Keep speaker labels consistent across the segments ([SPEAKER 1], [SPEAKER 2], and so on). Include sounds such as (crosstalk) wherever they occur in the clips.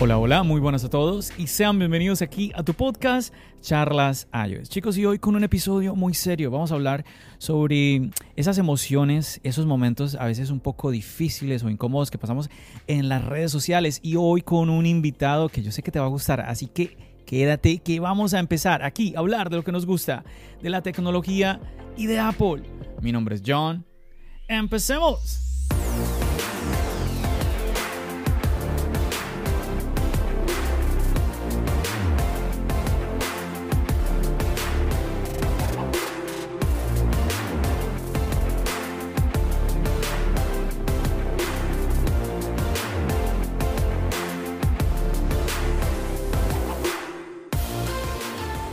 [SPEAKER 1] Hola, hola, muy buenas a todos y sean bienvenidos aquí a tu podcast Charlas iOS. Chicos, y hoy con un episodio muy serio vamos a hablar sobre esas emociones, esos momentos a veces un poco difíciles o incómodos que pasamos en las redes sociales y hoy con un invitado que yo sé que te va a gustar, así que quédate que vamos a empezar aquí a hablar de lo que nos gusta, de la tecnología y de Apple. Mi nombre es John. Empecemos.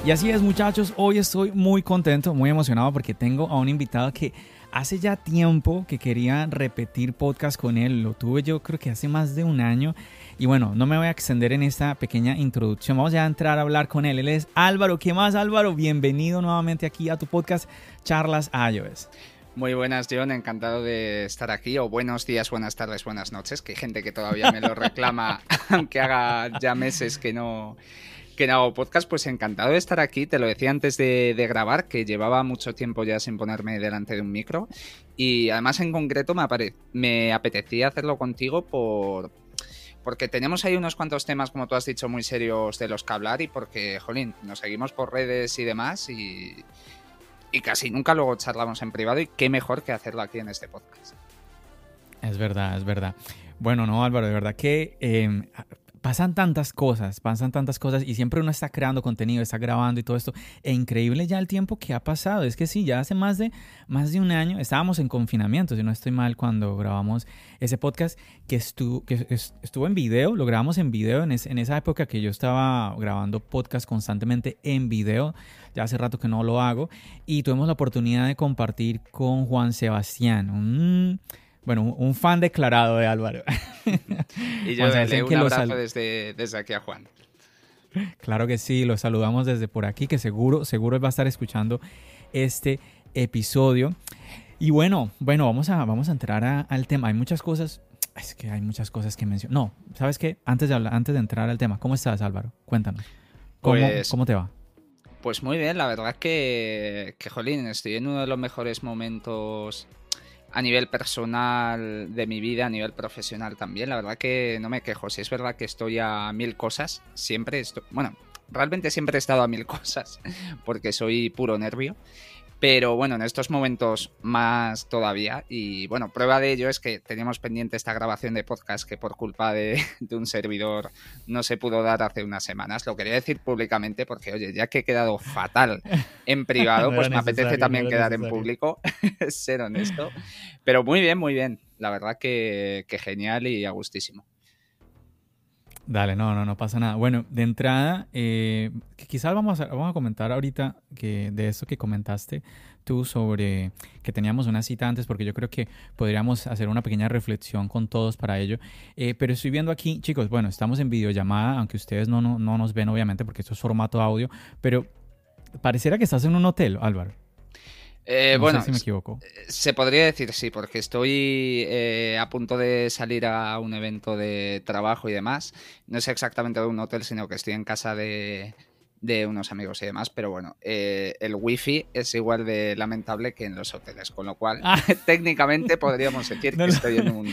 [SPEAKER 1] Y así es muchachos, hoy estoy muy contento, muy emocionado porque tengo a un invitado que hace ya tiempo que quería repetir podcast con él, lo tuve yo creo que hace más de un año. Y bueno, no me voy a extender en esta pequeña introducción, vamos ya a entrar a hablar con él. Él es Álvaro, ¿qué más Álvaro? Bienvenido nuevamente aquí a tu podcast Charlas iOS.
[SPEAKER 2] Muy buenas, John. Encantado de estar aquí. O buenos días, buenas tardes, buenas noches. Que hay gente que todavía me lo reclama, (laughs) aunque haga ya meses que no, que hago podcast, pues encantado de estar aquí. Te lo decía antes de, grabar, que llevaba mucho tiempo ya sin ponerme delante de un micro. Y además, en concreto, me, apetecía hacerlo contigo por, porque tenemos ahí unos cuantos temas, como tú has dicho, muy serios de los que hablar y porque, jolín, nos seguimos por redes y demás y, casi nunca luego charlamos en privado y qué mejor que hacerlo aquí en este podcast.
[SPEAKER 1] Es verdad, es verdad. Bueno, no, Álvaro, de verdad que eh, pasan tantas cosas, pasan tantas cosas y siempre uno está creando contenido, está grabando y todo esto. E increíble ya el tiempo que ha pasado. Es que sí, ya hace más de, más de un año estábamos en confinamiento, si no estoy mal, cuando grabamos ese podcast que, estuvo, que estuvo en video, lo grabamos en video en, esa época que yo estaba grabando podcast constantemente en video. Ya hace rato que no lo hago y tuvimos la oportunidad de compartir con Juan Sebastián, bueno, un fan declarado de Álvaro. (laughs)
[SPEAKER 2] y yo le un abrazo desde, desde aquí a Juan.
[SPEAKER 1] Claro que sí, lo saludamos desde por aquí, que seguro, seguro va a estar escuchando este episodio. Y bueno, bueno, vamos a, vamos a entrar al tema. Hay muchas cosas, es que hay muchas cosas que mencionar. No, ¿sabes qué? Antes de, hablar, antes de entrar al tema, ¿cómo estás Álvaro? Cuéntanos. ¿Cómo, pues, ¿cómo te va?
[SPEAKER 2] Pues muy bien, la verdad que, que, jolín, estoy en uno de los mejores momentos a nivel personal de mi vida, a nivel profesional también. La verdad que no me quejo. Si es verdad que estoy a mil cosas, siempre estoy. Bueno, realmente siempre he estado a mil (laughs) cosas, porque soy puro nervio. Pero bueno, en estos momentos más todavía. Y bueno, prueba de ello es que teníamos pendiente esta grabación de podcast que por culpa (laughs) de, un servidor no se pudo dar hace unas semanas. Lo quería decir públicamente porque, oye, ya que he quedado fatal en (laughs) privado, pues me apetece también quedar en público, (laughs) ser honesto. Pero muy bien, muy bien. La verdad que, que genial y a gustísimo.
[SPEAKER 1] Dale, no, no, no pasa nada. Bueno, de entrada, eh, quizás vamos a, vamos a comentar ahorita que de eso que comentaste tú sobre que teníamos una cita antes, porque yo creo que podríamos hacer una pequeña reflexión con todos para ello. Eh, pero estoy viendo aquí, chicos, bueno, estamos en videollamada, aunque ustedes no, no, no nos ven, obviamente, porque esto es formato audio, pero pareciera que estás en un hotel, Álvaro.
[SPEAKER 2] Eh, bueno, me equivoco. Se podría decir sí, porque estoy eh, a punto de salir a un evento de trabajo y demás. No es exactamente de un hotel, sino que estoy en casa de, de unos amigos y demás, pero bueno, eh, el wifi es igual de lamentable que en los hoteles, con lo cual ah. (laughs) técnicamente podríamos decir que estoy en un,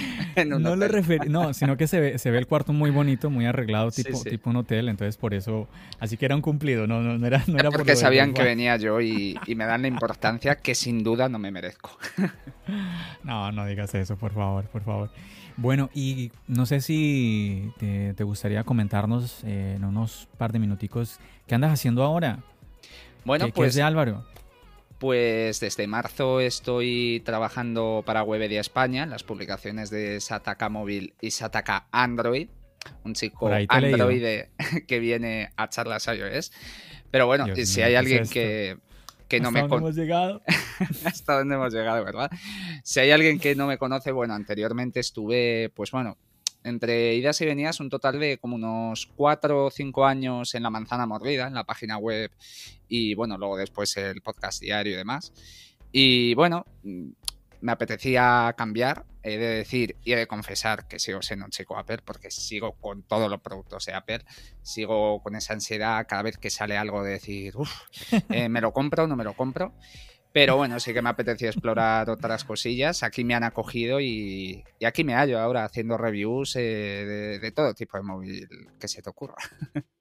[SPEAKER 1] no
[SPEAKER 2] hotel.
[SPEAKER 1] no, sino que se ve, se ve el cuarto muy bonito, muy arreglado, tipo, tipo un hotel, entonces por eso, así que era un cumplido, no, no, era, no era
[SPEAKER 2] Porque sabían que venía yo y, y me dan la importancia que sin duda no me merezco. (laughs)
[SPEAKER 1] no, no digas eso, por favor, por favor. Bueno, y no sé si te, gustaría comentarnos eh, en unos par de minuticos qué andas haciendo ahora.
[SPEAKER 2] Bueno,
[SPEAKER 1] pues. de Álvaro?
[SPEAKER 2] Pues desde marzo estoy trabajando para Webedia España, en las publicaciones de Sataka Móvil y Sataka Android. Un chico Android (laughs) que viene a charlas iOS. Pero bueno, si hay alguien que que no me
[SPEAKER 1] dónde hemos llegado? (laughs)
[SPEAKER 2] Hasta dónde hemos llegado, ¿verdad? Si hay alguien que no me conoce, bueno, anteriormente estuve, pues bueno, entre idas y venidas, un total de como unos cuatro o cinco años en la manzana mordida, en la página web, y bueno, luego después el podcast diario y demás. Y bueno, me apetecía cambiar. He de decir y he de confesar que sigo siendo un chico Apple porque sigo con todos los productos de Apple. Sigo con esa ansiedad cada vez que sale algo de decir, uff, eh, (laughs) ¿me lo compro o no me lo compro? Pero bueno, sí que me apetecía explorar otras cosillas. Aquí me han acogido y, aquí me hallo ahora haciendo reviews eh, de, de, todo tipo de móvil que se te ocurra. (laughs)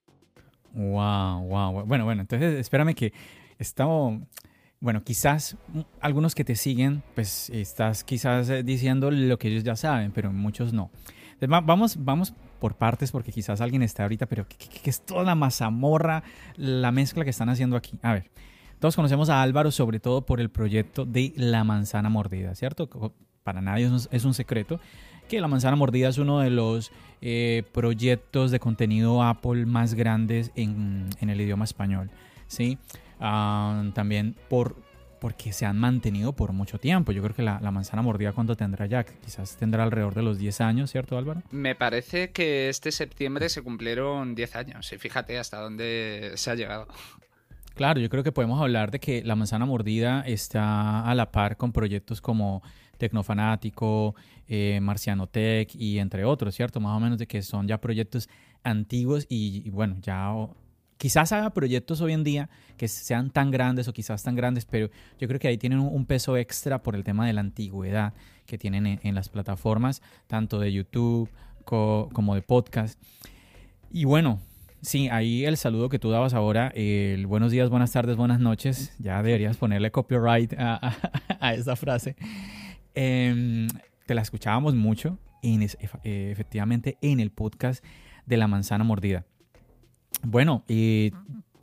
[SPEAKER 1] Wow, wow. Bueno, bueno, entonces espérame que estamos bueno, quizás algunos que te siguen, pues estás quizás eh, diciendo lo que ellos ya saben, pero muchos no. Vamos, vamos por partes porque quizás alguien está ahorita, pero ¿qué, es toda la mazamorra, la mezcla que están haciendo aquí? A ver, todos conocemos a Álvaro sobre todo por el proyecto de La Manzana Mordida, ¿cierto? Para nadie es un secreto que La Manzana Mordida es uno de los eh, proyectos de contenido Apple más grandes en, en el idioma español, ¿sí? sí Ah, también por porque se han mantenido por mucho tiempo. Yo creo que la, manzana mordida, ¿cuánto tendrá ya? Quizás tendrá alrededor de los 10 años, ¿cierto, Álvaro?
[SPEAKER 2] Me parece que este septiembre se cumplieron 10 años. Y fíjate hasta dónde se ha llegado.
[SPEAKER 1] Claro, yo creo que podemos hablar de que la manzana mordida está a la par con proyectos como Tecnofanático, eh, Marciano Tech y entre otros, ¿cierto? Más o menos de que son ya proyectos antiguos y bueno, ya quizás haga proyectos hoy en día que sean tan grandes o quizás tan grandes, pero yo creo que ahí tienen un peso extra por el tema de la antigüedad que tienen en, las plataformas, tanto de YouTube como de podcast. Y bueno, sí, ahí el saludo que tú dabas ahora, el buenos días, buenas tardes, buenas noches, ya deberías ponerle copyright a, a, (laughs) esa frase. Em, te la escuchábamos mucho, en, efectivamente, en el podcast de La Manzana Mordida. Bueno,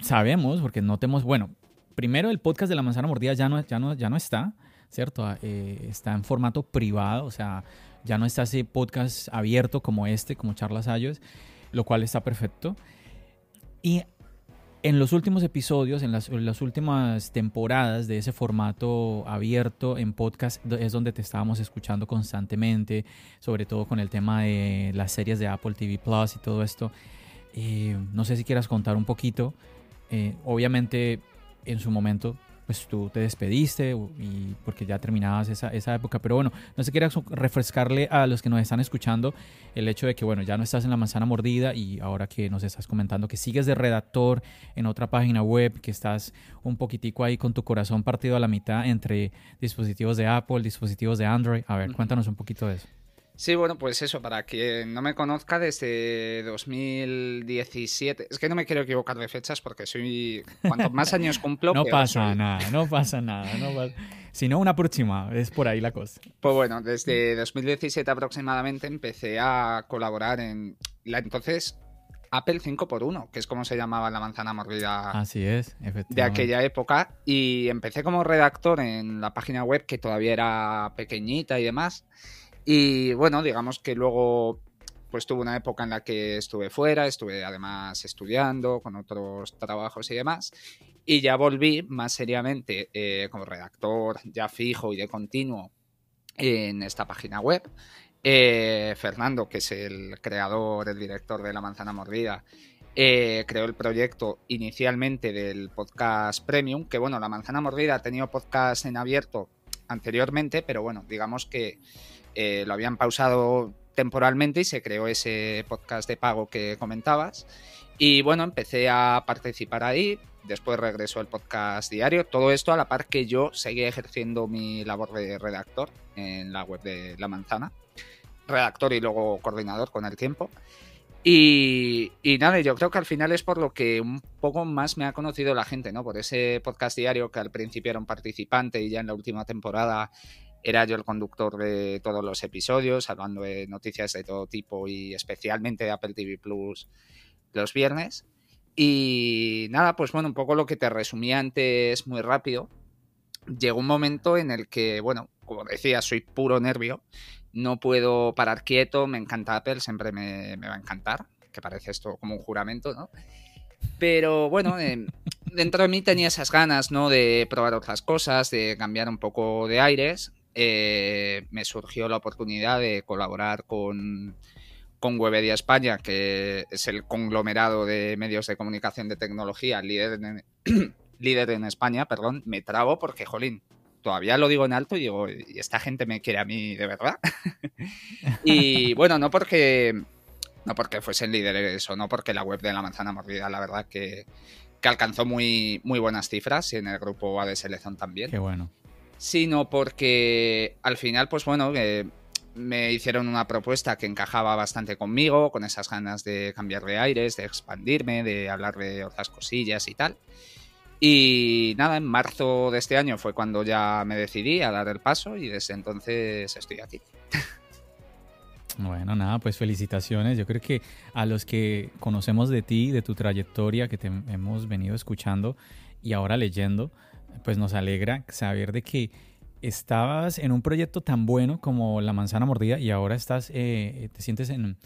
[SPEAKER 1] sabemos, porque no tenemos, bueno, primero el podcast de la manzana mordida ya no, ya no, ya no está, ¿cierto? Ah, eh, está en formato privado, o sea, ya no está ese podcast abierto como este, como Charlas Ayos, lo cual está perfecto. Y en los últimos episodios, en las, en las, últimas temporadas de ese formato abierto en podcast, es donde te estábamos escuchando constantemente, sobre todo con el tema de las series de Apple TV Plus y todo esto. Eh, no sé si quieras contar un poquito. Eh, obviamente, en su momento, pues tú te despediste y porque ya terminabas esa, esa época. Pero bueno, no sé si quieras refrescarle a los que nos están escuchando el hecho de que, bueno, ya no estás en la manzana mordida y ahora que nos estás comentando que sigues de redactor en otra página web, que estás un poquitico ahí con tu corazón partido a la mitad entre dispositivos de Apple, dispositivos de Android. A ver, cuéntanos un poquito de eso.
[SPEAKER 2] Sí, bueno, pues eso, para quien no me conozca, desde 2017, es que no me quiero equivocar de fechas porque soy, cuanto más años cumplo, (laughs)
[SPEAKER 1] no pasa nada, no pasa nada, no sino una próxima, es por ahí la cosa.
[SPEAKER 2] Pues bueno, desde 2017 aproximadamente empecé a colaborar en la entonces Apple 5x1, que es como se llamaba la manzana mordida
[SPEAKER 1] Así es,
[SPEAKER 2] de aquella época. Y empecé como redactor en la página web que todavía era pequeñita y demás. Y bueno, digamos que luego pues tuve una época en la que estuve fuera, estuve además estudiando con otros trabajos y demás. Y ya volví más seriamente eh, como redactor ya fijo y de continuo en esta página web. Eh, Fernando, que es el creador, el director de La Manzana Mordida, eh, creó el proyecto inicialmente del podcast Premium, que bueno, La Manzana Mordida ha tenido podcast en abierto anteriormente, pero bueno, digamos que eh, lo habían pausado temporalmente y se creó ese podcast de pago que comentabas. Y bueno, empecé a participar ahí, después regresó el podcast diario, todo esto a la par que yo seguía ejerciendo mi labor de redactor en la web de La Manzana, redactor y luego coordinador con el tiempo. Y, y, nada, yo creo que al final es por lo que un poco más me ha conocido la gente, ¿no? Por ese podcast diario que al principio era un participante y ya en la última temporada era yo el conductor de todos los episodios, hablando de noticias de todo tipo y especialmente de Apple TV Plus los viernes. Y nada, pues bueno, un poco lo que te resumí antes muy rápido. Llegó un momento en el que, bueno, como decía, soy puro nervio, no puedo parar quieto, me encanta Apple, siempre me, va a encantar, que parece esto como un juramento, ¿no? Pero bueno, eh, dentro de mí tenía esas ganas, ¿no? De probar otras cosas, de cambiar un poco de aires. Eh, me surgió la oportunidad de colaborar con, con Webedia España, que es el conglomerado de medios de comunicación de tecnología líder en, (clears throat) líder en España. Perdón, me trago porque, jolín, todavía lo digo en alto y digo, ¿y esta gente me quiere a mí de verdad? (laughs) y bueno, no porque, no porque fuesen líderes o no porque la web de la manzana mordida, la verdad que, que alcanzó muy, muy buenas cifras y en el grupo AD Selección también.
[SPEAKER 1] Qué bueno.
[SPEAKER 2] Sino porque al final, pues bueno, me hicieron una propuesta que encajaba bastante conmigo, con esas ganas de cambiar de aires, de expandirme, de hablar de otras cosillas y tal. Y nada, en marzo de este año fue cuando ya me decidí a dar el paso y desde entonces estoy aquí.
[SPEAKER 1] Bueno, nada, pues felicitaciones. Yo creo que a los que conocemos de ti, de tu trayectoria, que te hemos venido escuchando y ahora leyendo, pues nos alegra saber de que estabas en un proyecto tan bueno como La Manzana Mordida y ahora estás, eh, te sientes en,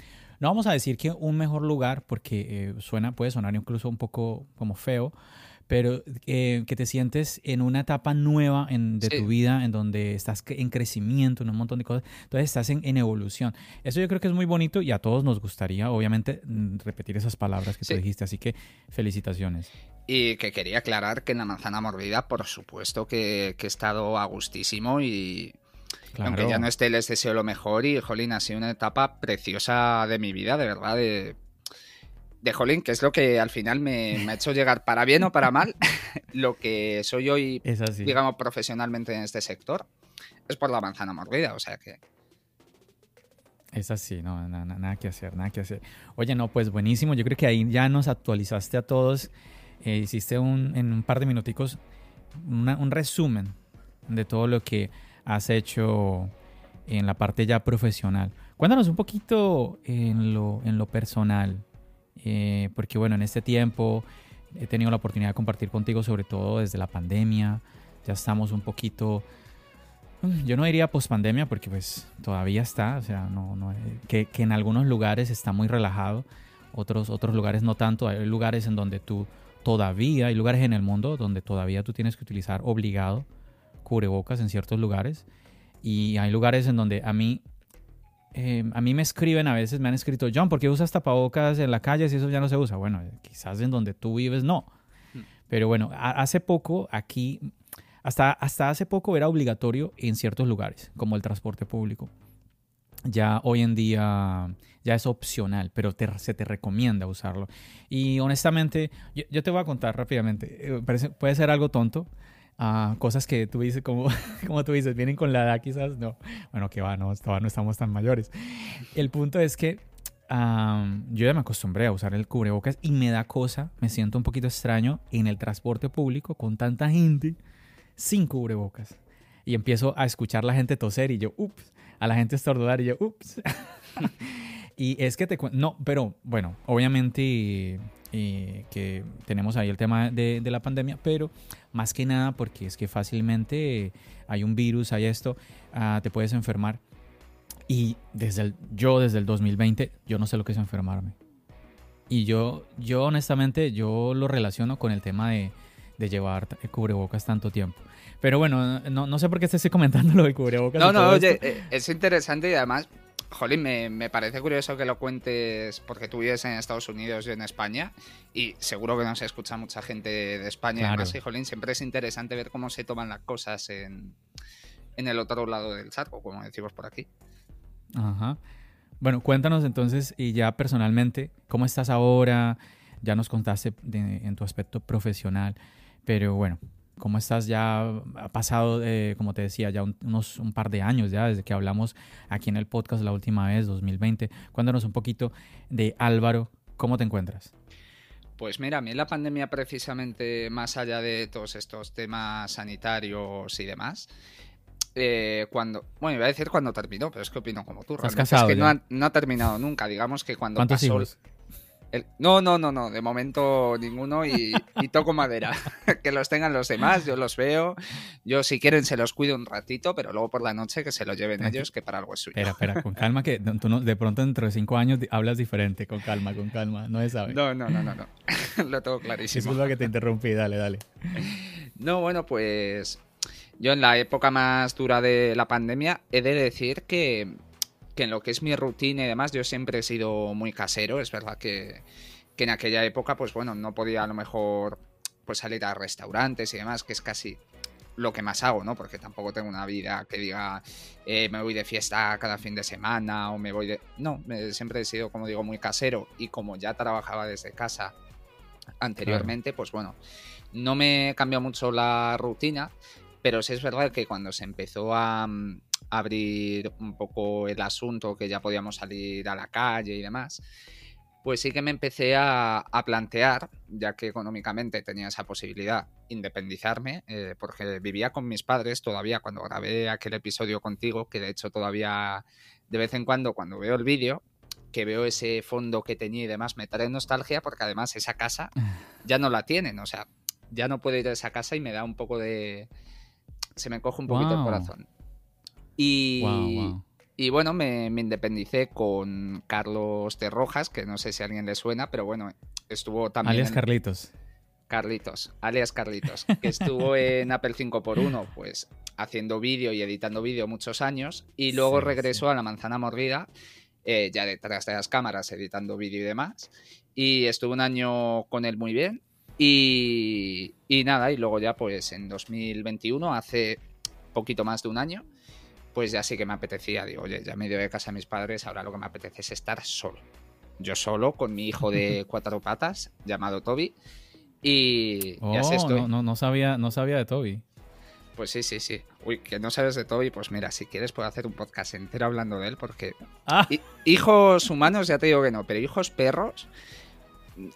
[SPEAKER 1] no vamos a decir que un mejor lugar porque eh, suena, puede sonar incluso un poco como feo, pero eh, que te sientes en una etapa nueva en, de tu vida, en donde estás en crecimiento, en un montón de cosas, entonces estás en, en, evolución. Eso yo creo que es muy bonito y a todos nos gustaría, obviamente, mm, repetir esas palabras que tú dijiste, así que felicitaciones.
[SPEAKER 2] Y que quería aclarar que en la manzana mordida, por supuesto que, que he estado a gustísimo y, Claro. Aunque ya no esté, les deseo lo mejor y, jolín, ha sido una etapa preciosa de mi vida, de verdad, de, de Jolín, que es lo que al final me, me, ha hecho llegar, para bien o para mal, (laughs) lo que soy hoy, digamos, profesionalmente en este sector, es por la manzana mordida, o sea que...
[SPEAKER 1] Es así, no, nada, nada que hacer, nada que hacer. Oye, no, pues buenísimo, yo creo que ahí ya nos actualizaste a todos, eh, hiciste un, en un par de minuticos una, un resumen de todo lo que has hecho en la parte ya profesional. Cuéntanos un poquito en lo, en lo personal, eh, porque bueno, en este tiempo he tenido la oportunidad de compartir contigo sobre todo desde la pandemia, ya estamos un poquito, yo no diría pospandemia porque pues todavía está, o sea, no, no, que, que, en algunos lugares está muy relajado, otros, otros lugares no tanto, hay lugares en donde tú todavía, hay lugares en el mundo donde todavía tú tienes que utilizar obligado cubrebocas en ciertos lugares y hay lugares en donde a mí eh, a mí me escriben a veces, me han escrito, John, ¿por qué usas tapabocas en la calle si eso ya no se usa? Bueno, quizás en donde tú vives no. Hmm. Pero bueno, hace poco aquí, hasta, hasta hace poco era obligatorio en ciertos lugares, como el transporte público. Ya hoy en día ya es opcional, pero se te recomienda usarlo. Y honestamente, yo, yo, te voy a contar rápidamente, eh, parece, puede ser algo tonto, cosas que tú dices, como, (laughs) como tú dices, vienen con la edad quizás, no, bueno, que va, no, todavía no estamos tan mayores. El punto es que yo ya me acostumbré a usar el cubrebocas y me da cosa, me siento un poquito extraño en el transporte público con tanta gente sin cubrebocas. Y empiezo a escuchar la gente toser y yo, ups, a la gente estornudar y yo, ups. (laughs) y es que te no, pero bueno, obviamente eh, que tenemos ahí el tema de, de, la pandemia, pero más que nada porque es que fácilmente hay un virus, hay esto, uh, te puedes enfermar. Y desde el, yo desde el 2020, yo no sé lo que es enfermarme. Y yo, yo honestamente, yo lo relaciono con el tema de, de llevar cubrebocas tanto tiempo. Pero bueno, no, no, sé por qué te estoy comentando lo de cubrebocas.
[SPEAKER 2] No, no, oye, eh, es interesante y además Jolín, me, me, parece curioso que lo cuentes porque tú vives en Estados Unidos y en España y seguro que no se escucha mucha gente de España. Claro. Además, y Jolín, siempre es interesante ver cómo se toman las cosas en, en el otro lado del charco, como decimos por aquí.
[SPEAKER 1] Ajá. Bueno, cuéntanos entonces y ya personalmente, ¿cómo estás ahora? Ya nos contaste de, en tu aspecto profesional, pero bueno, ¿Cómo estás? Ya ha pasado, eh, como te decía, ya un, unos un par de años ya desde que hablamos aquí en el podcast la última vez, 2020. Cuéntanos un poquito de Álvaro, ¿cómo te encuentras?
[SPEAKER 2] Pues mira, a mí la pandemia precisamente, más allá de todos estos temas sanitarios y demás, eh, cuando, bueno, iba a decir cuando terminó, pero es que opino como tú.
[SPEAKER 1] ¿Estás casado
[SPEAKER 2] es que no ha, no ha, terminado nunca, digamos que cuando
[SPEAKER 1] ¿Cuántos
[SPEAKER 2] pasó...
[SPEAKER 1] hijos?
[SPEAKER 2] El, no, no, no, no, de momento ninguno y, y, toco madera. (laughs) que los tengan los demás, yo los veo. Yo si quieren se los cuido un ratito, pero luego por la noche que se lo lleven ellos, que para algo es suyo.
[SPEAKER 1] Espera, espera, con calma, que tú no, de pronto dentro de cinco años hablas diferente, con calma, con calma, no se sabe.
[SPEAKER 2] No, no, no, no, no. (laughs) lo tengo clarísimo.
[SPEAKER 1] Disculpa que te interrumpí, dale, dale.
[SPEAKER 2] No, bueno, pues yo en la época más dura de la pandemia he de decir que que en lo que es mi rutina y demás, yo siempre he sido muy casero. Es verdad que, que en aquella época, pues bueno, no podía a lo mejor pues salir a restaurantes y demás, que es casi lo que más hago, ¿no? Porque tampoco tengo una vida que diga eh, me voy de fiesta cada fin de semana o me voy de... No, siempre he sido, como digo, muy casero y como ya trabajaba desde casa anteriormente, pues bueno, no me cambió mucho la rutina, pero sí es verdad que cuando se empezó a, mm, abrir un poco el asunto, que ya podíamos salir a la calle y demás, pues sí que me empecé a, plantear, ya que económicamente tenía esa posibilidad, independizarme, eh, porque vivía con mis padres todavía cuando grabé aquel episodio contigo, que de hecho todavía de vez en cuando cuando veo el vídeo, que veo ese fondo que tenía y demás, me trae nostalgia porque además esa casa (laughs) ya no la tienen, o sea, ya no puedo ir a esa casa y me da un poco de... se me coge un poquito el corazón. Y, y bueno, me, independicé con Carlos de Rojas, que no sé si a alguien le suena, pero bueno, estuvo también...
[SPEAKER 1] Alias Carlitos.
[SPEAKER 2] Carlitos, alias Carlitos, que estuvo en Apple 5x1, pues haciendo vídeo y editando vídeo muchos años, y luego regresó a la manzana mordida eh, ya detrás de las cámaras editando vídeo y demás. Y estuve un año con él muy bien. Y, y nada, y luego ya pues en 2021, hace poquito más de un año, pues ya sí que me apetecía, digo, oye, ya me ido de casa a mis padres, ahora lo que me apetece es estar solo. Yo solo, con mi hijo de (laughs) cuatro patas, llamado Toby. Y, así
[SPEAKER 1] oh,
[SPEAKER 2] estoy.
[SPEAKER 1] No, no, no, sabía, no sabía de Toby.
[SPEAKER 2] Pues sí, sí, sí. Uy, que no sabes de Toby, pues mira, si quieres puedo hacer un podcast entero hablando de él, porque (laughs) ah. hijos humanos ya te digo que no, pero hijos perros,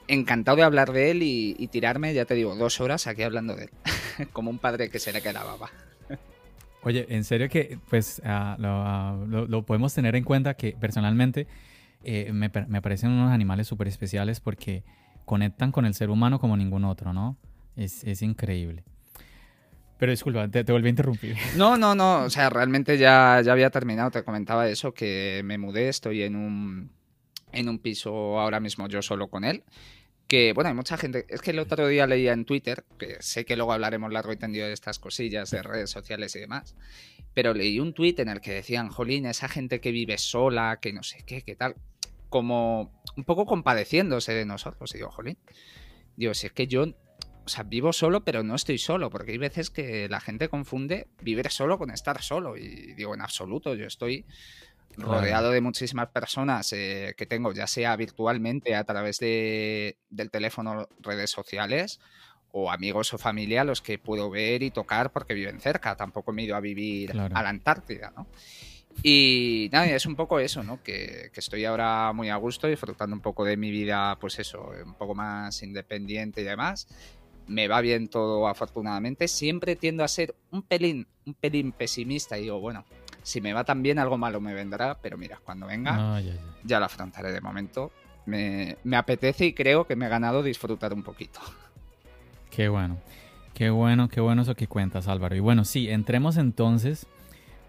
[SPEAKER 2] encantado de hablar de él y, tirarme, ya te digo, dos horas aquí hablando de él, (laughs) como un padre que se le queda baba.
[SPEAKER 1] Oye, en serio que pues ah, ah, lo, podemos tener en cuenta que personalmente eh, me, me, parecen unos animales súper especiales porque conectan con el ser humano como ningún otro, ¿no? Es, es increíble. Pero disculpa, te, volví a interrumpir. (laughs)
[SPEAKER 2] No, no, no. O sea, realmente ya, ya había terminado. Te comentaba eso, que me mudé, estoy en un, en un piso ahora mismo yo solo con él. Que, bueno, hay mucha gente. Es que el otro día leía en Twitter, que sé que luego hablaremos largo y tendido de estas cosillas de redes sociales y demás. Pero leí un tuit en el que decían, Jolín, esa gente que vive sola, que no sé qué, qué tal. Como un poco compadeciéndose de nosotros. Y digo, Jolín. Digo, si es que yo o sea, vivo solo, pero no estoy solo, porque hay veces que la gente confunde vivir solo con estar solo. Y digo, en absoluto, yo estoy rodeado de muchísimas personas eh, que tengo, ya sea virtualmente a través de, del teléfono, redes sociales, o amigos o familia a los que puedo ver y tocar porque viven cerca. Tampoco me he ido a vivir a la Antártida, ¿no? Y nada, es un poco eso, ¿no? Que, que, estoy ahora muy a gusto, disfrutando un poco de mi vida, pues eso, un poco más independiente y demás me va bien todo afortunadamente. Siempre tiendo a ser un pelín, un pelín pesimista y digo, bueno, si me va tan bien algo malo me vendrá, pero mira, cuando venga ya, lo afrontaré de momento. Me, apetece y creo que me he ganado disfrutar un poquito.
[SPEAKER 1] Qué bueno, qué bueno, qué bueno eso que cuentas Álvaro. Y bueno, sí, entremos entonces,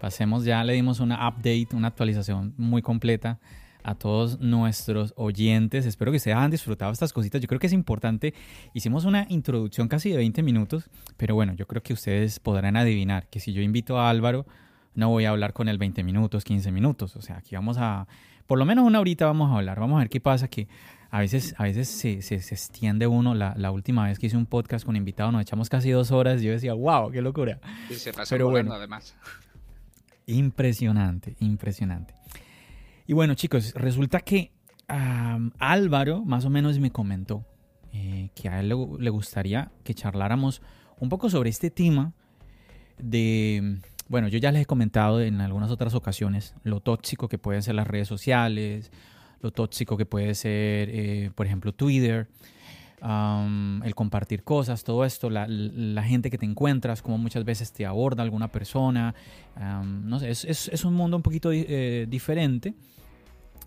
[SPEAKER 1] pasemos ya, le dimos una update, una actualización muy completa a todos nuestros oyentes. Espero que se hayan disfrutado estas cositas. Yo creo que es importante. Hicimos una introducción casi de 20 minutos, pero bueno, yo creo que ustedes podrán adivinar que si yo invito a Álvaro, no voy a hablar con él 20 minutos, 15 minutos. O sea, aquí vamos a, por lo menos una horita vamos a hablar. Vamos a ver qué pasa, que a veces, a veces se, se, extiende uno. La, la, última vez que hice un podcast con invitado nos echamos casi dos horas. Yo decía, wow, qué locura.
[SPEAKER 2] Y se pasó pero bueno, además.
[SPEAKER 1] Impresionante, impresionante. Y bueno, chicos, resulta que Álvaro más o menos me comentó eh, que a él le, gustaría que charláramos un poco sobre este tema de, bueno, yo ya les he comentado en algunas otras ocasiones lo tóxico que pueden ser las redes sociales, lo tóxico que puede ser, eh, por ejemplo, Twitter, el compartir cosas, todo esto, la, gente que te encuentras, como muchas veces te aborda alguna persona, no sé, es, es, un mundo un poquito eh, diferente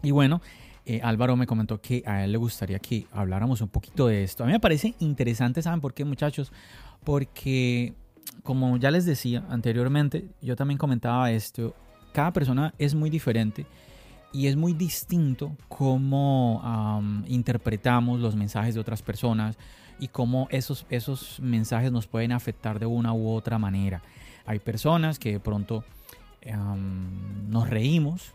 [SPEAKER 1] y bueno, eh, Álvaro me comentó que a él le gustaría que habláramos un poquito de esto. A mí me parece interesante, ¿saben por qué muchachos? Porque, como ya les decía anteriormente, yo también comentaba esto, cada persona es muy diferente y es muy distinto cómo interpretamos los mensajes de otras personas y cómo esos, esos mensajes nos pueden afectar de una u otra manera. Hay personas que de pronto nos reímos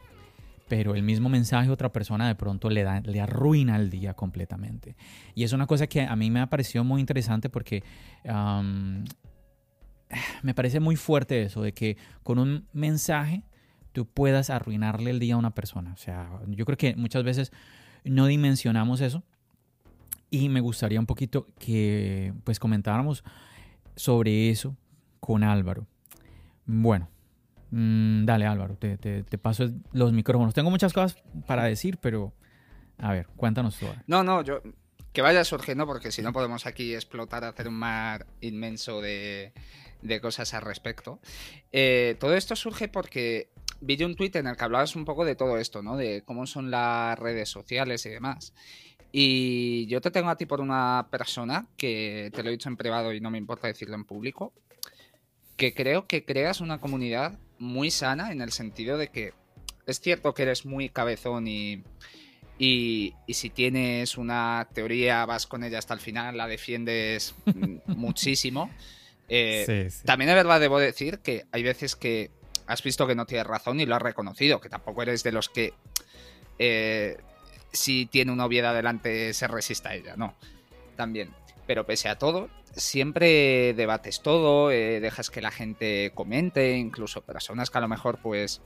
[SPEAKER 1] pero el mismo mensaje a otra persona de pronto le, da, le arruina el día completamente. Y es una cosa que a mí me ha parecido muy interesante porque (sighs) me parece muy fuerte eso, de que con un mensaje tú puedas arruinarle el día a una persona. O sea, yo creo que muchas veces no dimensionamos eso y me gustaría un poquito que pues comentáramos sobre eso con Álvaro. Bueno, mm, dale Álvaro, te, te, paso los micrófonos. Tengo muchas cosas para decir, pero a ver, cuéntanos tú.
[SPEAKER 2] No, no, yo que vaya surgiendo porque si no podemos aquí explotar, hacer un mar inmenso de, de cosas al respecto. Eh, todo esto surge porque vi un tuit en el que hablabas un poco de todo esto, ¿no? De cómo son las redes sociales y demás. Y yo te tengo a ti por una persona que te lo he dicho en privado y no me importa decirlo en público, que creo que creas una comunidad muy sana en el sentido de que es cierto que eres muy cabezón y, y, si tienes una teoría vas con ella hasta el final, la defiendes (laughs) muchísimo. Eh, también es verdad, debo decir que hay veces que has visto que no tienes razón y lo has reconocido, que tampoco eres de los que eh, si tiene una obviedad delante se resista a ella, no. También. Pero pese a todo, siempre debates todo, eh, dejas que la gente comente, incluso personas que a lo mejor pues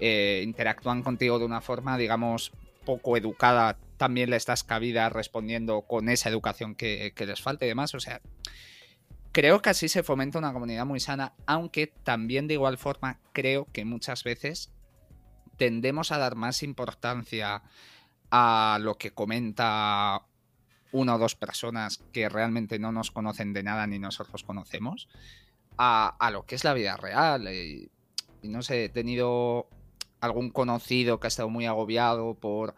[SPEAKER 2] eh, interactúan contigo de una forma, digamos, poco educada, también le estás cabida respondiendo con esa educación que, que les falta y demás. O sea, creo que así se fomenta una comunidad muy sana, aunque también de igual forma creo que muchas veces tendemos a dar más importancia a lo que comenta una o dos personas que realmente no nos conocen de nada ni nosotros conocemos, a, lo que es la vida real. Y, no sé, he tenido algún conocido que ha estado muy agobiado por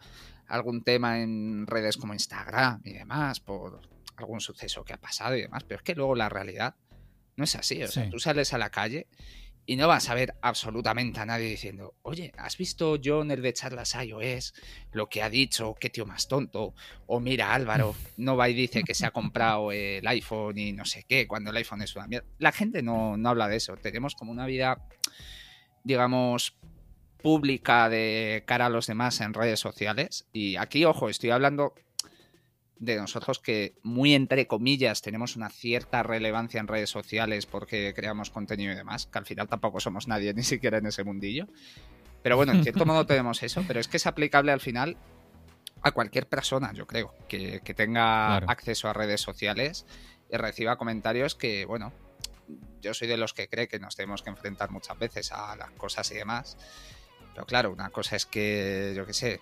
[SPEAKER 2] algún tema en redes como Instagram y demás, por algún suceso que ha pasado y demás, pero es que luego la realidad no es así. O sea, tú sales a la calle y no vas a ver absolutamente a nadie diciendo, oye, ¿has visto John el de charlas iOS? Lo que ha dicho, qué tío más tonto. O mira, Álvaro, no va y dice que se ha comprado el iPhone y no sé qué, cuando el iPhone es una mierda. La gente no, no habla de eso. Tenemos como una vida, digamos, pública de cara a los demás en redes sociales. Y aquí, ojo, estoy hablando de nosotros que muy entre comillas tenemos una cierta relevancia en redes sociales porque creamos contenido y demás, que al final tampoco somos nadie ni siquiera en ese mundillo. Pero bueno, en cierto modo (laughs) tenemos eso, pero es que es aplicable al final a cualquier persona, yo creo, que, tenga acceso a redes sociales y reciba comentarios que, bueno, yo soy de los que cree que nos tenemos que enfrentar muchas veces a las cosas y demás. Pero claro, una cosa es que, yo qué sé,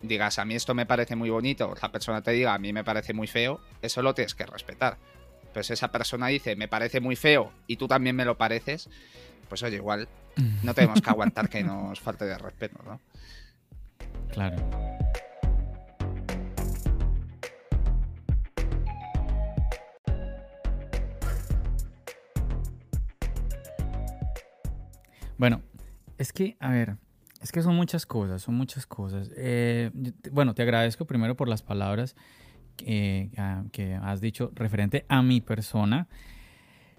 [SPEAKER 2] digas, a mí esto me parece muy bonito, la persona te diga, a mí me parece muy feo, eso lo tienes que respetar. Pues esa persona dice, me parece muy feo y tú también me lo pareces, pues oye, igual (laughs) no tenemos que aguantar que nos falte de respeto, ¿no?
[SPEAKER 1] Claro. Bueno, es que, a ver, es que son muchas cosas, son muchas cosas. Eh, bueno, te agradezco primero por las palabras que, que has dicho referente a mi persona.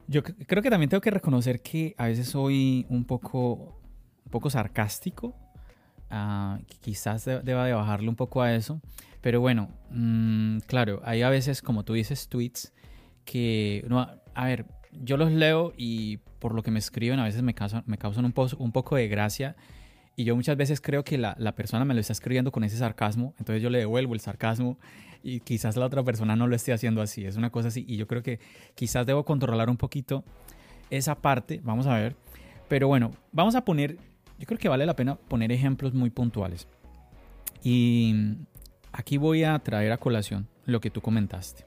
[SPEAKER 1] Yo creo que también tengo que reconocer que a veces soy un poco, un poco sarcástico. Uh, quizás deba de bajarle un poco a eso. Pero bueno, mm, claro, hay a veces, como tú dices, tweets que, no, a ver, yo los leo y por lo que me escriben a veces me causan, me causan un, un poco de gracia y yo muchas veces creo que la, la, persona me lo está escribiendo con ese sarcasmo, entonces yo le devuelvo el sarcasmo y quizás la otra persona no lo esté haciendo así, es una cosa así. Y yo creo que quizás debo controlar un poquito esa parte, vamos a ver. Pero bueno, vamos a poner, yo creo que vale la pena poner ejemplos muy puntuales. Y aquí voy a traer a colación lo que tú comentaste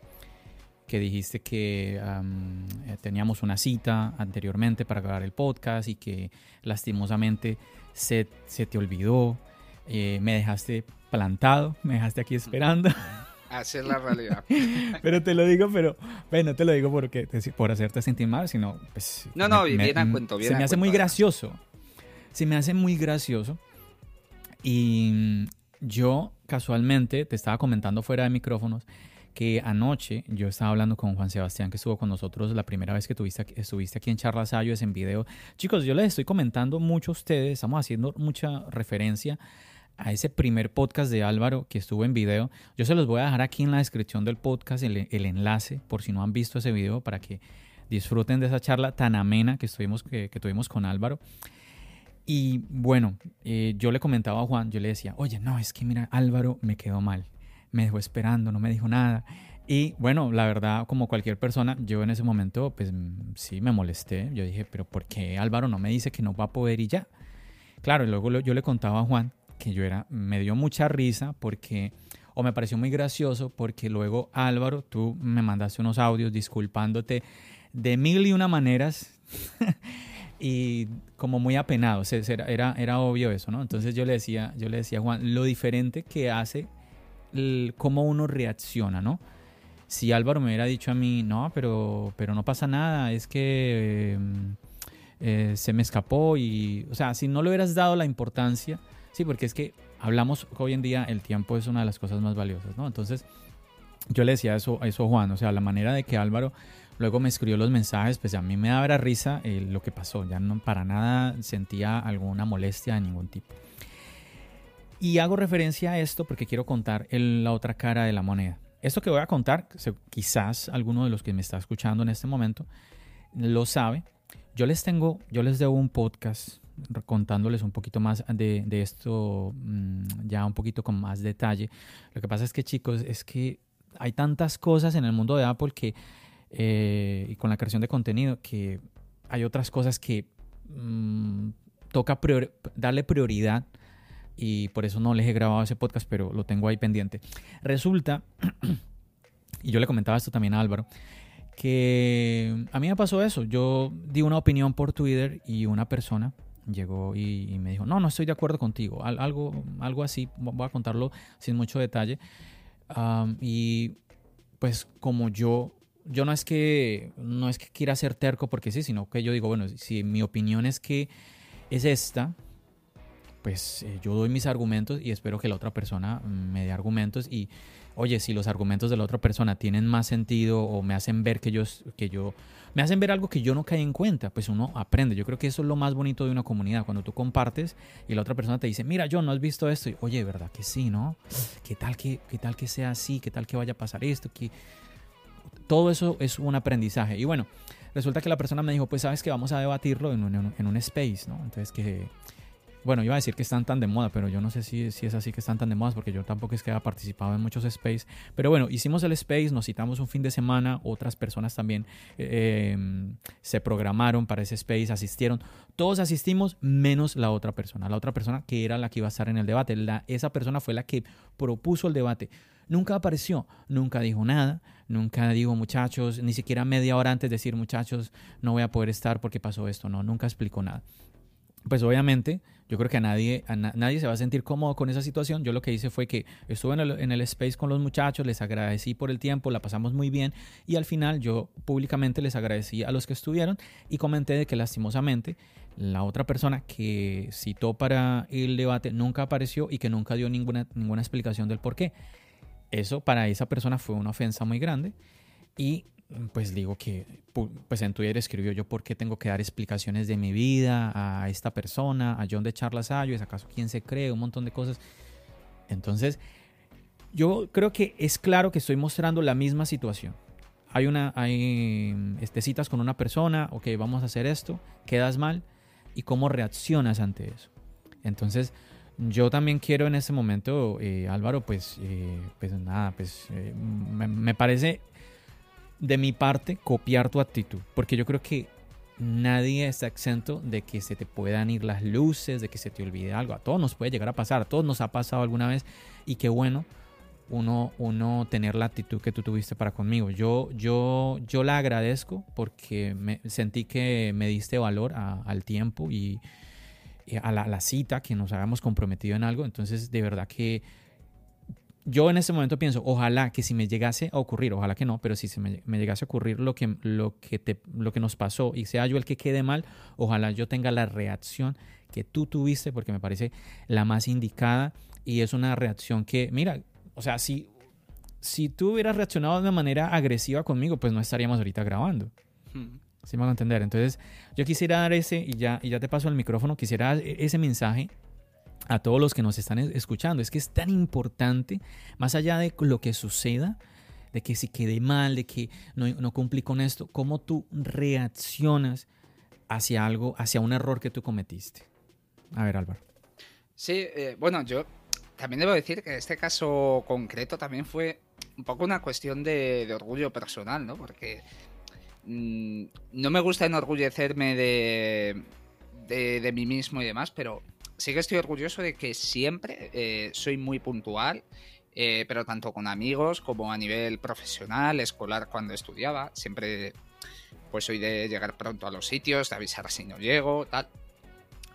[SPEAKER 1] que dijiste que eh, teníamos una cita anteriormente para grabar el podcast y que lastimosamente se, se te olvidó, eh, me dejaste plantado, me dejaste aquí esperando. (laughs)
[SPEAKER 2] Así es la realidad. (laughs)
[SPEAKER 1] pero te lo digo, pero bueno, te lo digo porque por hacerte sentir mal, sino pues...
[SPEAKER 2] No, no, bien a cuento,
[SPEAKER 1] Se me hace muy gracioso. Se me hace muy gracioso. Y yo casualmente te estaba comentando fuera de micrófonos que anoche yo estaba hablando con Juan Sebastián, que estuvo con nosotros la primera vez que tuviste, estuviste aquí en Charlas Ayos en video. Chicos, yo les estoy comentando mucho a ustedes, estamos haciendo mucha referencia a ese primer podcast de Álvaro que estuvo en video. Yo se los voy a dejar aquí en la descripción del podcast el, el enlace por si no han visto ese video para que disfruten de esa charla tan amena que, estuvimos, que, tuvimos con Álvaro. Y bueno, eh, yo le comentaba a Juan, yo le decía, oye, no, es que mira, Álvaro me quedó mal, me dejó esperando, no me dijo nada. Y bueno, la verdad, como cualquier persona, yo en ese momento, pues sí me molesté. Yo dije, pero ¿por qué Álvaro no me dice que no va a poder y ya? Claro, y luego yo le contaba a Juan que yo era, me dio mucha risa porque, o me pareció muy gracioso porque luego Álvaro, tú me mandaste unos audios disculpándote de mil y una maneras (laughs) y como muy apenado, era, era, era obvio eso, ¿no? Entonces yo le decía, yo le decía a Juan, lo diferente que hace, cómo uno reacciona, ¿no? Si Álvaro me hubiera dicho a mí, no, pero, pero no pasa nada, es que... Em, eh, se me escapó y, o sea, si no le hubieras dado la importancia, sí, porque es que hablamos hoy en día el tiempo es una de las cosas más valiosas, ¿no? Entonces, yo le decía eso, eso a Juan, o sea, la manera de que Álvaro luego me escribió los mensajes, pues a mí me daba risa eh, lo que pasó, ya no para nada sentía alguna molestia de ningún tipo. Y hago referencia a esto porque quiero contar la otra cara de la moneda. Esto que voy a contar, quizás alguno de los que me está escuchando en este momento lo sabe, yo les tengo, yo les debo un podcast contándoles un poquito más de, esto, mm, ya un poquito con más detalle. Lo que pasa es que chicos, es que hay tantas cosas en el mundo de Apple que, eh, y con la creación de contenido, que hay otras cosas que mm, toca darle prioridad y por eso no les he grabado ese podcast, pero lo tengo ahí pendiente. Resulta, (clears throat) y yo le comentaba esto también a Álvaro, que a mí me pasó eso. Yo di una opinión por Twitter y una persona llegó y, me dijo, no, no estoy de acuerdo contigo. algo, algo así, voy a contarlo sin mucho detalle. y pues como yo, yo no es que no es que quiera ser terco porque sí, sino que yo digo, bueno, si mi opinión es que es esta, pues eh, yo doy mis argumentos y espero que la otra persona me dé argumentos y oye, si los argumentos de la otra persona tienen más sentido o me hacen ver que yo, que yo, me hacen ver algo que yo no caí en cuenta, pues uno aprende. Yo creo que eso es lo más bonito de una comunidad, cuando tú compartes y la otra persona te dice, mira, yo no has visto esto, y, oye, ¿verdad que sí, no? ¿Qué tal que, qué tal que sea así? ¿Qué tal que vaya a pasar esto? que Todo eso es un aprendizaje. Y bueno, resulta que la persona me dijo, pues sabes que vamos a debatirlo en un, en un space, ¿no? Entonces que bueno, iba a decir que están tan de moda, pero yo no sé si, si es así que están tan de moda, porque yo tampoco es que haya participado en muchos space. Pero bueno, hicimos el space, nos citamos un fin de semana, otras personas también eh, se programaron para ese space, asistieron. Todos asistimos menos la otra persona, la otra persona que era la que iba a estar en el debate. La, esa persona fue la que propuso el debate. Nunca apareció, nunca dijo nada, nunca dijo muchachos, ni siquiera media hora antes de decir muchachos, no voy a poder estar porque pasó esto, no, nunca explicó nada pues obviamente yo creo que a nadie, nadie se va a sentir cómodo con esa situación. Yo lo que hice fue que estuve en el, en el, space con los muchachos, les agradecí por el tiempo, la pasamos muy bien y al final yo públicamente les agradecí a los que estuvieron y comenté de que lastimosamente la otra persona que citó para el debate nunca apareció y que nunca dio ninguna, ninguna explicación del por qué. Eso para esa persona fue una ofensa muy grande y pues digo que pues en Twitter escribió yo por qué tengo que dar explicaciones de mi vida a esta persona, a John de Charlas Ayo, es acaso quién se cree, un montón de cosas. Entonces, yo creo que es claro que estoy mostrando la misma situación. Hay una, hay este, citas con una persona, ok, vamos a hacer esto, quedas mal y cómo reaccionas ante eso. Entonces, yo también quiero en este momento, eh, Álvaro, pues, eh, pues nada, pues eh, me parece de mi parte copiar tu actitud, porque yo creo que nadie está exento de que se te puedan ir las luces, de que se te olvide algo. A todos nos puede llegar a pasar, a todos nos ha pasado alguna vez y qué bueno uno, uno tener la actitud que tú tuviste para conmigo. Yo, yo, yo la agradezco porque me, sentí que me diste valor al tiempo y, a la, la, cita, que nos habíamos comprometido en algo. Entonces, de verdad que yo en ese momento pienso, ojalá que si me llegase a ocurrir, ojalá que no, pero si se me, llegase a ocurrir lo que, lo, que te, lo que nos pasó y sea yo el que quede mal, ojalá yo tenga la reacción que tú tuviste, porque me parece la más indicada y es una reacción que, mira, o sea, si, si tú hubieras reaccionado de una manera agresiva conmigo, pues no estaríamos ahorita grabando. Hmm. ¿Sí me van a entender? Entonces, yo quisiera dar ese, y ya, y ya te paso el micrófono, quisiera ese mensaje a todos los que nos están escuchando. Es que es tan importante, más allá de lo que suceda, de que si quedé mal, de que no, no cumplí con esto, ¿cómo tú reaccionas hacia algo, hacia un error que tú cometiste? A ver, Álvaro.
[SPEAKER 2] Sí, eh, bueno, yo también debo decir que este caso concreto también fue un poco una cuestión de, orgullo personal, ¿no? Porque mm, no me gusta enorgullecerme de, de, mí mismo y demás, pero sí que estoy orgulloso de que siempre eh, soy muy puntual, eh, pero tanto con amigos como a nivel profesional, escolar cuando estudiaba, siempre pues soy de llegar pronto a los sitios, de avisar si no llego, tal.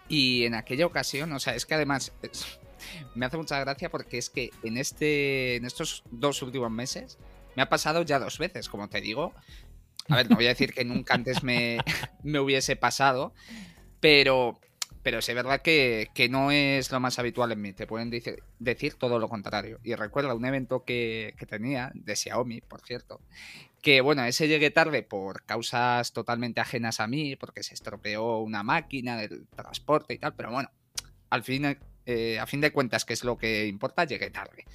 [SPEAKER 2] Y en aquella ocasión, o sea, es que además me hace mucha gracia porque es que en, este, en estos dos últimos meses me ha pasado ya dos veces, como te digo. A ver, no voy a decir que nunca antes me, (laughs) me hubiese pasado, pero, pero es verdad que, no es lo más habitual en mí. Te pueden decir, decir todo lo contrario. Y recuerda un evento que, que, tenía, de Xiaomi, por cierto, que bueno, ese llegué tarde por causas totalmente ajenas a mí, porque se estropeó una máquina del transporte y tal, pero bueno, al fin, eh, a fin de cuentas, que es lo que importa, llegué tarde.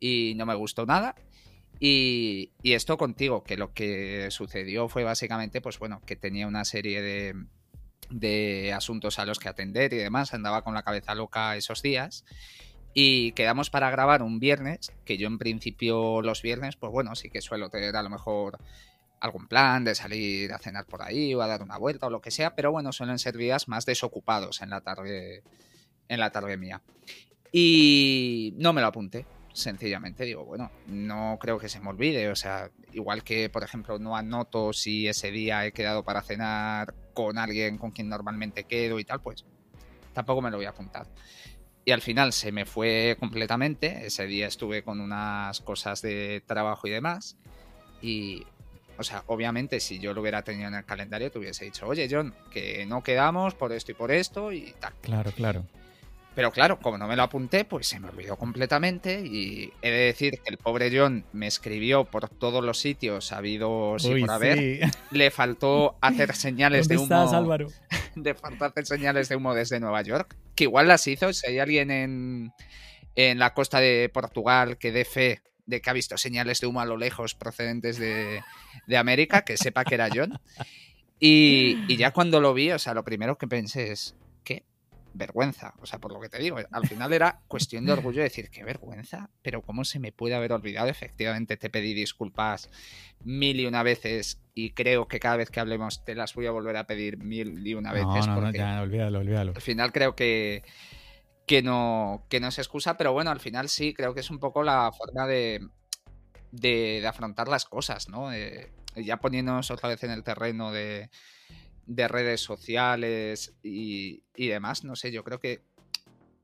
[SPEAKER 2] Y no me gustó nada. Y, y, esto contigo, que lo que sucedió fue básicamente, pues bueno, que tenía una serie de, de asuntos a los que atender y demás, andaba con la cabeza loca esos días. Y quedamos para grabar un viernes, que yo en principio los viernes, pues bueno, sí que suelo tener a lo mejor algún plan de salir a cenar por ahí o a dar una vuelta o lo que sea, pero bueno, suelen ser días más desocupados en la tarde, en la tarde mía. Y no me lo apunté, sencillamente digo, bueno, no creo que se me olvide, o sea, igual que por ejemplo no anoto si ese día he quedado para cenar con alguien con quien normalmente quedo y tal, pues tampoco me lo voy a apuntar. Y al final se me fue completamente. Ese día estuve con unas cosas de trabajo y demás. Y, o sea, obviamente si yo lo hubiera tenido en el calendario, te hubiese dicho, oye, John, que no quedamos por esto y por esto y tal.
[SPEAKER 1] Claro, claro.
[SPEAKER 2] Pero claro, como no me lo apunté, pues se me olvidó completamente. Y he de decir que el pobre John me escribió por todos los sitios habidos y por haber. Le faltó hacer (laughs) señales de humo.
[SPEAKER 1] Estás, Álvaro? (laughs)
[SPEAKER 2] De faltó hacer señales de humo desde Nueva York. Que igual las hizo. Si hay alguien en, en la costa de Portugal que dé fe de que ha visto señales de humo a lo lejos procedentes de, de América, que sepa que era John. Y, y ya cuando lo vi, o sea, lo primero que pensé es, vergüenza. O sea, por lo que te digo, al final era cuestión de orgullo decir, qué vergüenza, pero ¿cómo se me puede haber olvidado? Efectivamente, te pedí disculpas mil y una veces y creo que cada vez que hablemos te las voy a volver a pedir mil y una veces.
[SPEAKER 1] No, no, ya, olvídalo, olvídalo.
[SPEAKER 2] Al final creo que, que, no, que no se excusa, pero bueno, al final sí, creo que es un poco la forma de, de, afrontar las cosas, ¿no? Eh, ya poniéndonos otra vez en el terreno de de redes sociales y, demás, no sé, yo creo que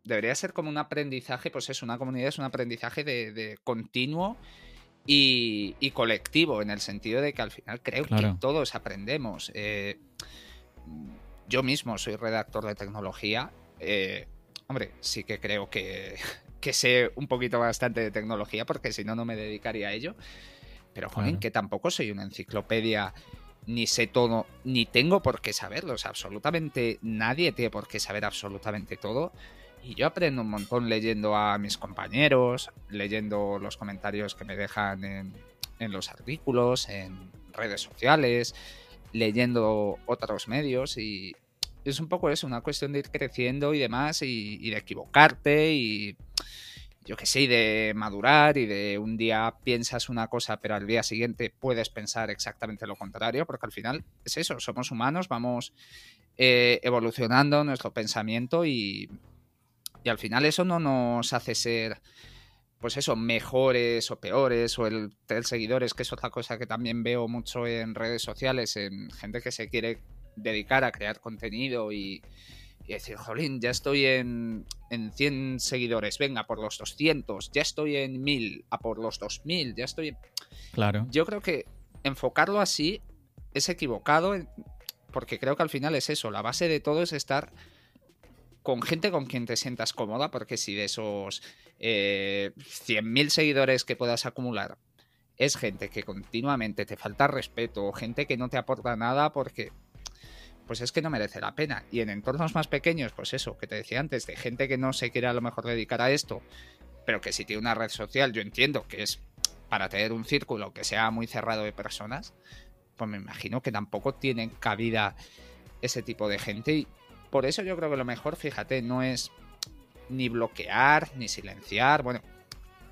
[SPEAKER 2] debería ser como un aprendizaje, pues es una comunidad es un aprendizaje de, continuo y, colectivo, en el sentido de que al final creo que todos aprendemos. Eh, yo mismo soy redactor de tecnología. Eh, hombre, sí que creo que, (laughs) que, sé un poquito bastante de tecnología, porque si no, no me dedicaría a ello. Pero, joder, que tampoco soy una enciclopedia ni sé todo, ni tengo por qué saberlo. O sea, absolutamente nadie tiene por qué saber absolutamente todo. Y yo aprendo un montón leyendo a mis compañeros, leyendo los comentarios que me dejan en, los artículos, en redes sociales, leyendo otros medios y es un poco eso, una cuestión de ir creciendo y demás y de equivocarte y yo que sé, de madurar y de un día piensas una cosa, pero al día siguiente puedes pensar exactamente lo contrario, porque al final es eso, somos humanos, vamos eh, evolucionando nuestro pensamiento y, y al final eso no nos hace ser, pues eso, mejores o peores o el tener seguidores, que es otra cosa que también veo mucho en redes sociales, en gente que se quiere dedicar a crear contenido y y decir, jolín, ya estoy en, en 100 seguidores, venga, por los 200, ya estoy en 1000, a por los 2000, ya estoy...
[SPEAKER 1] Claro.
[SPEAKER 2] Yo creo que enfocarlo así es equivocado porque creo que al final es eso, la base de todo es estar con gente con quien te sientas cómoda, porque si de esos eh, 100.000 seguidores que puedas acumular es gente que continuamente te falta respeto, gente que no te aporta nada porque pues es que no merece la pena. Y en entornos más pequeños, pues eso, que te decía antes, de gente que no se quiere a lo mejor dedicar a esto, pero que si tiene una red social, yo entiendo que es para tener un círculo que sea muy cerrado de personas, pues me imagino que tampoco tienen cabida ese tipo de gente. Y por eso yo creo que lo mejor, fíjate, no es ni bloquear, ni silenciar. Bueno,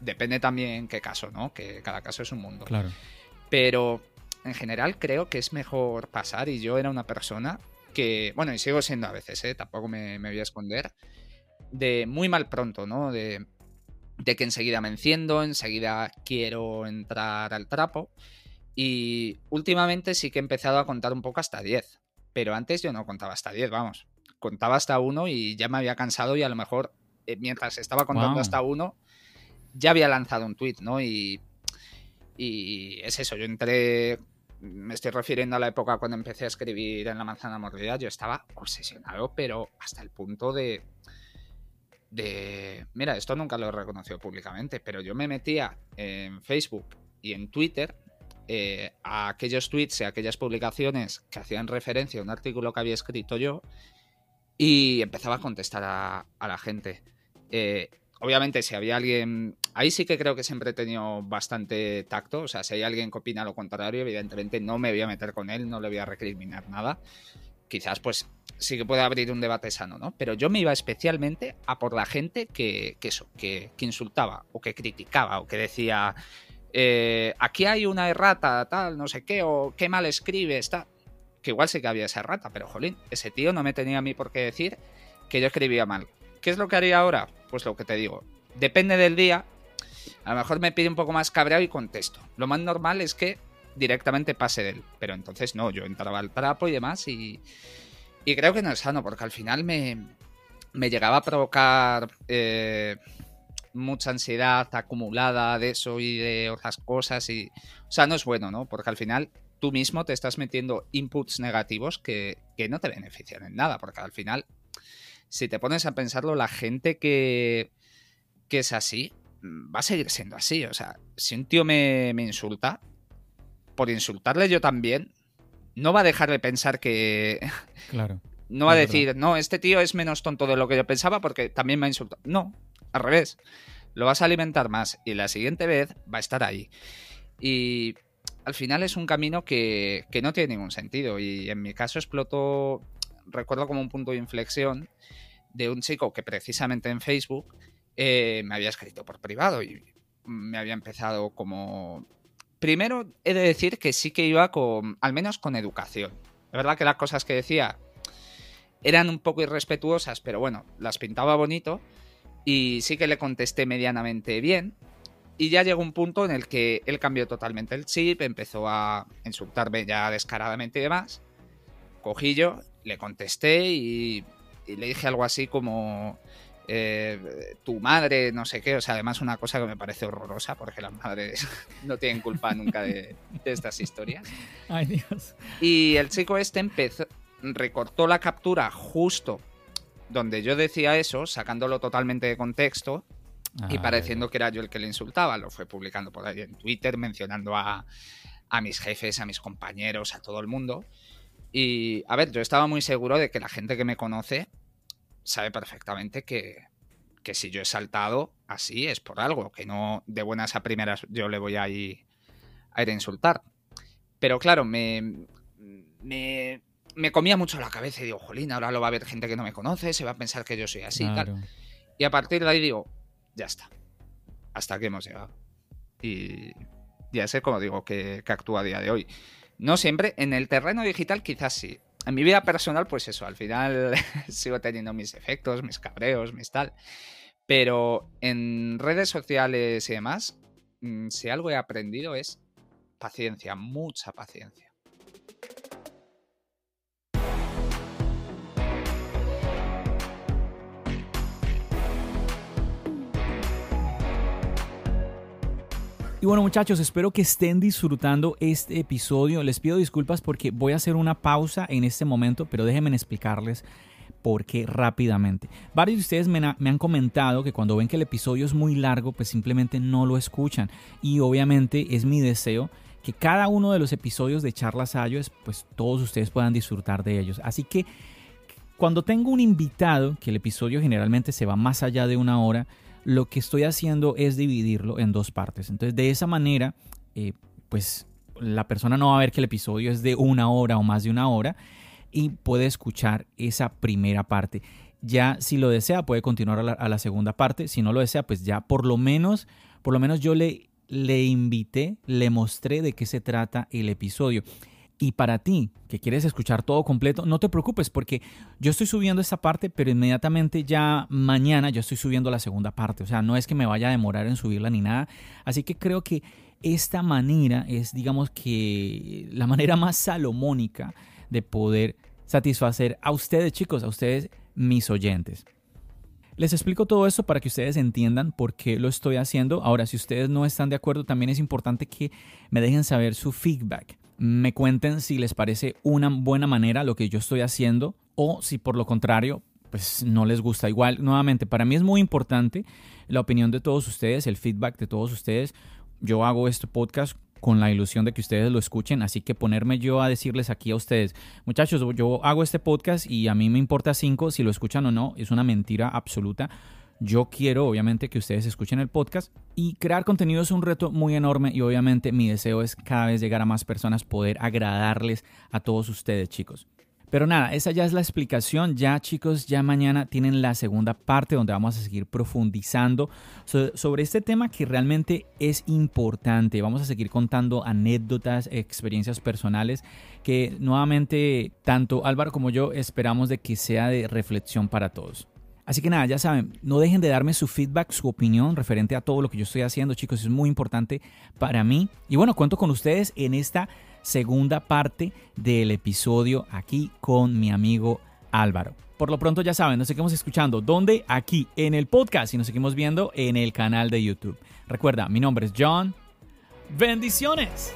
[SPEAKER 2] depende también en qué caso, ¿no? Que cada caso es un mundo.
[SPEAKER 1] Claro.
[SPEAKER 2] Pero en general creo que es mejor pasar. Y yo era una persona que, bueno, y sigo siendo a veces, ¿eh? Tampoco me, me voy a esconder. De muy mal pronto, ¿no? De de que enseguida me enciendo, enseguida quiero entrar al trapo. Y últimamente sí que he empezado a contar un poco hasta 10. Pero antes yo no contaba hasta 10, vamos. Contaba hasta 1 y ya me había cansado y a lo mejor eh, mientras estaba contando hasta 1 ya había lanzado un tweet, ¿no? Y, y es eso, yo entré, me estoy refiriendo a la época cuando empecé a escribir en La Manzana Mordida, yo estaba obsesionado, pero hasta el punto de de, mira, esto nunca lo he reconocido públicamente, pero yo me metía en Facebook y en Twitter eh, a aquellos tweets y aquellas publicaciones que hacían referencia a un artículo que había escrito yo y empezaba a contestar a, la gente. Eh, obviamente, si había alguien. Ahí sí que creo que siempre he tenido bastante tacto. O sea, si hay alguien que opina lo contrario, evidentemente no me voy a meter con él, no le voy a recriminar nada. Quizás, pues, sí que puede abrir un debate sano, ¿no? Pero yo me iba especialmente a por la gente que, eso, que, insultaba o que criticaba o que decía, eh, aquí hay una errata, tal, no sé qué, o qué mal escribe, tal. Que igual sí que había esa errata, pero jolín, ese tío no me tenía a mí por qué decir que yo escribía mal. ¿Qué es lo que haría ahora? Pues lo que te digo. Depende del día. A lo mejor me pide un poco más cabreado y contesto. Lo más normal es que directamente pase de él. Pero entonces no, yo entraba al trapo y demás y, y creo que no es sano, porque al final me, me llegaba a provocar eh, mucha ansiedad acumulada de eso y de otras cosas. Y, o sea, no es bueno, ¿no? Porque al final tú mismo te estás metiendo inputs negativos que, que no te benefician en nada, porque al final, si te pones a pensarlo, la gente que, que es así va a seguir siendo así. O sea, si un tío me, me insulta, por insultarle yo también, no va a dejar de pensar que. (laughs)
[SPEAKER 1] Claro.
[SPEAKER 2] No va a decir, no, este tío es menos tonto de lo que yo pensaba porque también me ha insultado. No, al revés. Lo vas a alimentar más y la siguiente vez va a estar ahí. Y al final es un camino que, no tiene ningún sentido. Y en mi caso explotó, recuerdo como un punto de inflexión de un chico que precisamente en Facebook eh, me había escrito por privado y me había empezado como Primero, he de decir que sí que iba con, al menos con educación. Es verdad que las cosas que decía eran un poco irrespetuosas, pero bueno, las pintaba bonito. Y sí que le contesté medianamente bien. Y ya llegó un punto en el que él cambió totalmente el chip, empezó a insultarme ya descaradamente y demás. Cogí yo, le contesté y, y le dije algo así como eh, tu madre, no sé qué, o sea, además una cosa que me parece horrorosa, porque las madres (laughs) no tienen culpa nunca de, estas historias. (laughs)
[SPEAKER 1] Ay, Dios.
[SPEAKER 2] Y el chico este empezó, recortó la captura justo donde yo decía eso, sacándolo totalmente de contexto y pareciendo que era yo el que le insultaba. Lo fue publicando por ahí en Twitter, mencionando a, a mis jefes, a mis compañeros, a todo el mundo. Y, a ver, yo estaba muy seguro de que la gente que me conoce sabe perfectamente que, si yo he saltado así es por algo, que no de buenas a primeras yo le voy a ir a, ir a insultar. Pero claro, me, me, me, comía mucho la cabeza y digo, jolín, ahora lo va a ver gente que no me conoce, se va a pensar que yo soy así y tal. Y a partir de ahí digo, ya está, hasta aquí hemos llegado. Y ya sé cómo digo que, que actúa a día de hoy. No siempre, en el terreno digital quizás sí, en mi vida personal, pues eso, al final (laughs) sigo teniendo mis efectos, mis cabreos, mis tal. Pero en redes sociales y demás, mm, si algo he aprendido es paciencia, mucha paciencia.
[SPEAKER 1] Y bueno muchachos, espero que estén disfrutando este episodio. Les pido disculpas porque voy a hacer una pausa en este momento, pero déjenme explicarles por qué rápidamente. Varios de ustedes me, han comentado que cuando ven que el episodio es muy largo, pues simplemente no lo escuchan. Y obviamente es mi deseo que cada uno de los episodios de Charlas Ayos, pues todos ustedes puedan disfrutar de ellos. Así que cuando tengo un invitado, que el episodio generalmente se va más allá de una hora, lo que estoy haciendo es dividirlo en dos partes. Entonces, de esa manera, eh, pues la persona no va a ver que el episodio es de una hora o más de una hora y puede escuchar esa primera parte. Ya si lo desea puede continuar a la, segunda parte. Si no lo desea, pues ya por lo menos, por lo menos yo le, le invité, le mostré de qué se trata el episodio. Y para ti, que quieres escuchar todo completo, no te preocupes porque yo estoy subiendo esta parte, pero inmediatamente ya mañana yo estoy subiendo la segunda parte. O sea, no es que me vaya a demorar en subirla ni nada. Así que creo que esta manera es, digamos que, la manera más salomónica de poder satisfacer a ustedes, chicos, a ustedes, mis oyentes. Les explico todo esto para que ustedes entiendan por qué lo estoy haciendo. Ahora, si ustedes no están de acuerdo, también es importante que me dejen saber su feedback me cuenten si les parece una buena manera lo que yo estoy haciendo o si por lo contrario, pues no les gusta. Igual, nuevamente, para mí es muy importante la opinión de todos ustedes, el feedback de todos ustedes. Yo hago este podcast con la ilusión de que ustedes lo escuchen, así que ponerme yo a decirles aquí a ustedes, muchachos, yo hago este podcast y a mí me importa cinco si lo escuchan o no, es una mentira absoluta. Yo quiero, obviamente, que ustedes escuchen el podcast y crear contenido es un reto muy enorme y obviamente mi deseo es cada vez llegar a más personas, poder agradarles a todos ustedes, chicos. Pero nada, esa ya es la explicación. Ya chicos, ya mañana tienen la segunda parte donde vamos a seguir profundizando sobre este tema que realmente es importante. Vamos a seguir contando anécdotas, experiencias personales que nuevamente tanto Álvaro como yo esperamos de que sea de reflexión para todos. Así que nada, ya saben, no dejen de darme su feedback, su opinión referente a todo lo que yo estoy haciendo, chicos, es muy importante para mí. Y bueno, cuento con ustedes en esta segunda parte del episodio aquí con mi amigo Álvaro. Por lo pronto ya saben, nos seguimos escuchando. ¿Dónde? Aquí, en el podcast y nos seguimos viendo en el canal de YouTube. Recuerda, mi nombre es John. Bendiciones.